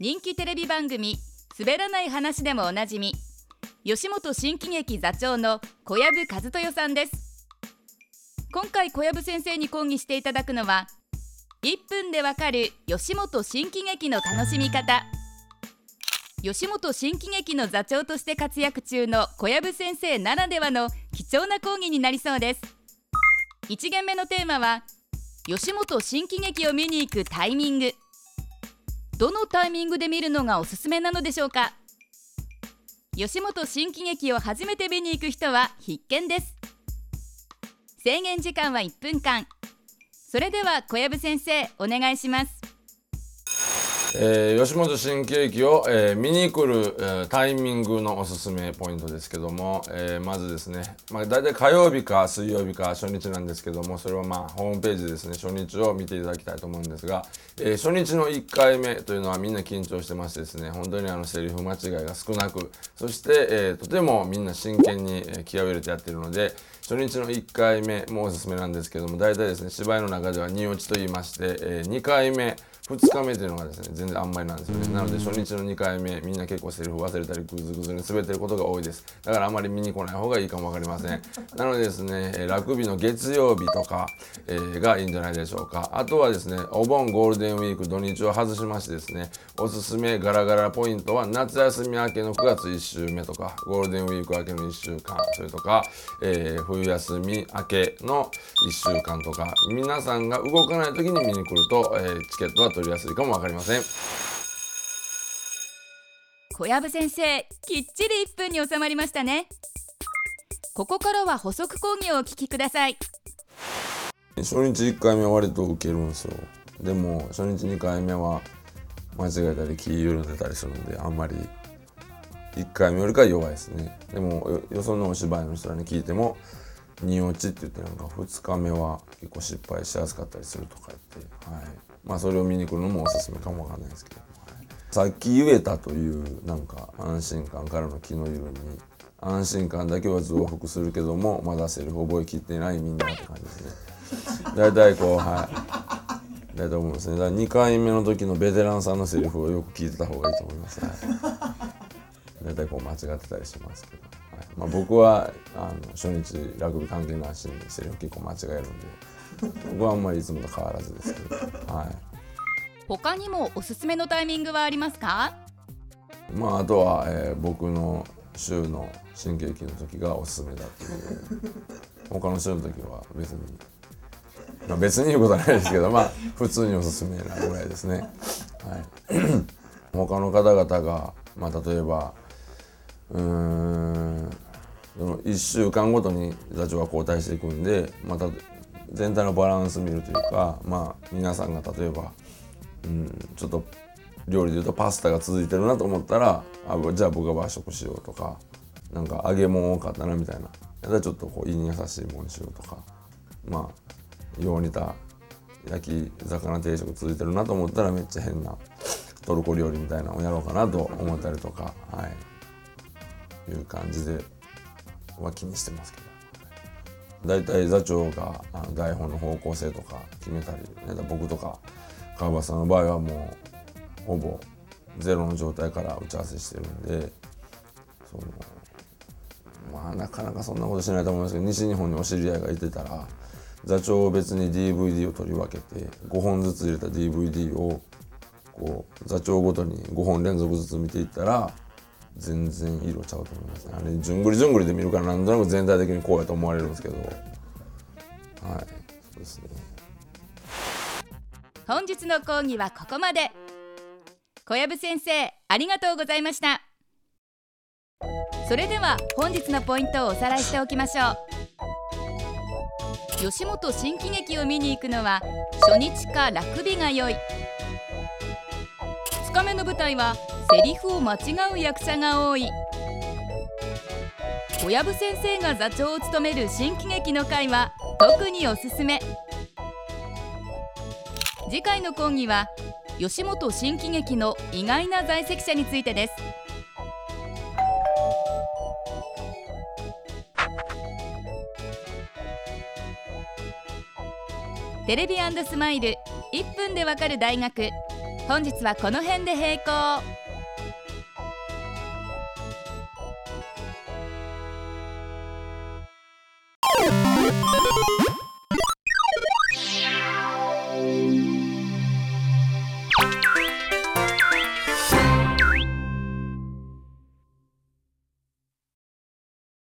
人気テレビ番組「滑らない話」でもおなじみ吉本新喜劇座長の小籔和豊さんです。今回小籔先生に講義していただくのは1分でわかる吉本新喜劇の楽しみ方。吉本新喜劇の座長として活躍中の小籔先生ならではの貴重な講義になりそうです。1限目のテーマは吉本新喜劇を見に行くタイミング。どのタイミングで見るのがおすすめなのでしょうか？吉本新喜劇を初めて見に行く人は必見です。制限時間は1分間。それでは小籔先生お願いします。えー、吉本新喜劇を、えー、見に来る、えー、タイミングのおすすめポイントですけども、えー、まずですね、まあ、大体火曜日か水曜日か初日なんですけどもそれはまあホームページですね初日を見ていただきたいと思うんですが、え、初日の1回目というのはみんな緊張してましてですね本当にあのセリフ間違いが少なくそして、え、とてもみんな真剣に、え気合を入れてやってるので初日の1回目もおすすめなんですけども大体ですね芝居の中では2落ちと言いまして、え、2回目2日目というのがですね全然あんまりなんですよね。なので初日の2回目みんな結構セリフ忘れたりグズグズに滑ってることが多いです。だからあまり見に来ない方がいいかも分かりません。なのでですねラグビーの月曜日とか、えー、がいいんじゃないでしょうか。あとはですねお盆ゴールデンウィーク土日を外しましてですねおすすめガラガラポイントは夏休み明けの9月1週目とかゴールデンウィーク明けの1週間それとか、えー、冬休み明けの1週間とか皆さんが動かない時に見に来ると、えー、チケットは取りやすいかも分かりません。小籔先生きっちり1分に収まりましたね。ここからは補足講義をお聞きください。初日1回目は割と受けるんですよ。でも初日2回目は間違えたり気緩んでたりするんであんまり1回目よりか弱いですね。でもよそのお芝居の人らに聞いても2落ちって言ってなんか2日目は結構失敗しやすかったりするとか言って、はい、まあそれを見に来るのもおすすめかもわかんないですけど、はい、さっき言えたというなんか安心感からの気の緩み安心感だけは増幅するけどもまだセリフ覚えきってないみんなって感じですね。大体こうはい。だと思うんですね。だから2回目の時のベテランさんのセリフをよく聞いてた方がいいと思います、はい、大体こう間違ってたりしますけど、はい。まあ、僕はあの初日ラグビー関係なしにセリフ結構間違えるんで。僕はあんまりいつもと変わらずですけど、はい、他にもおすすめのタイミングはありますか？まああとは、えー、僕の週の新喜劇の時がおすすめだっていう。他の週の時は別に、まあ、別に言うことはないですけどまあ普通におすすめなぐらいですね。はい、他の方々が、まあ、例えばうーん1週間ごとに座長が交代していくんでまた全体のバランス見るというかまあ皆さんが例えば、うん、ちょっと料理でいうとパスタが続いてるなと思ったらあじゃあ僕が和食しようとかなんか揚げ物多かったなみたいなやったらちょっとこう胃に優しいものにしようとかまあよう似た焼き魚定食続いてるなと思ったらめっちゃ変なトルコ料理みたいなのをやろうかなと思ったりとかはいいう感じでは気にしてますけど。大体座長が台本の方向性とか決めたり僕とか川端さんの場合はもうほぼゼロの状態から打ち合わせしてるんでそのまあなかなかそんなことしないと思いますけど西日本にお知り合いがいてたら座長を別に DVD を取り分けて5本ずつ入れた DVD をこう座長ごとに5本連続ずつ見ていったら全然色ちゃうと思いますね。あれじゅんぐりじゅんぐりで見るからなんとなく全体的にこうやと思われるんですけど。はい。そうですね。本日の講義はここまで。小籔先生ありがとうございました。それでは本日のポイントをおさらいしておきましょう。吉本新喜劇を見に行くのは初日か楽日が良い。2日目の舞台はセリフを間違う役者が多い。小籔先生が座長を務める新喜劇の会は特におすすめ。次回の講義は吉本新喜劇の意外な在籍者についてです。テレビスマイル1分でわかる大学。本日はこの辺で閉校